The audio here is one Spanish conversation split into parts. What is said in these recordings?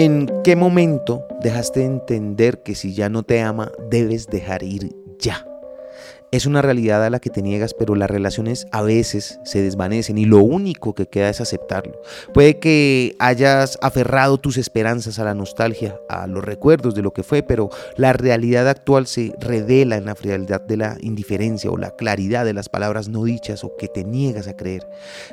¿En qué momento dejaste de entender que si ya no te ama, debes dejar ir ya? Es una realidad a la que te niegas, pero las relaciones a veces se desvanecen y lo único que queda es aceptarlo. Puede que hayas aferrado tus esperanzas a la nostalgia, a los recuerdos de lo que fue, pero la realidad actual se revela en la frialdad de la indiferencia o la claridad de las palabras no dichas o que te niegas a creer.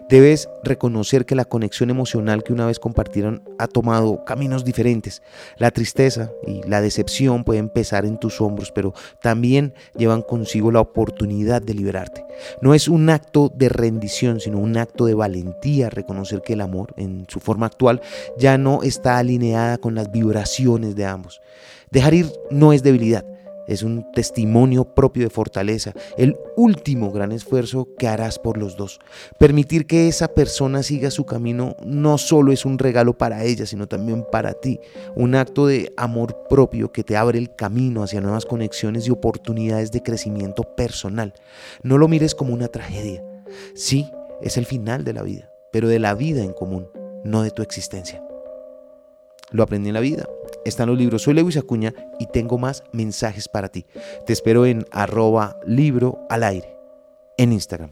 Debes reconocer que la conexión emocional que una vez compartieron ha tomado caminos diferentes. La tristeza y la decepción pueden pesar en tus hombros, pero también llevan consigo la oportunidad de liberarte. No es un acto de rendición, sino un acto de valentía reconocer que el amor, en su forma actual, ya no está alineada con las vibraciones de ambos. Dejar ir no es debilidad, es un testimonio propio de fortaleza, el último gran esfuerzo que harás por los dos. Permitir que esa persona siga su camino no solo es un regalo para ella, sino también para ti, un acto de amor propio que te abre el camino hacia nuevas conexiones y oportunidades de crecimiento personal. No lo mires como una tragedia. Sí, es el final de la vida, pero de la vida en común, no de tu existencia. Lo aprendí en la vida están los libros. Soy Lewis Acuña y tengo más mensajes para ti. Te espero en arroba libro al aire en Instagram.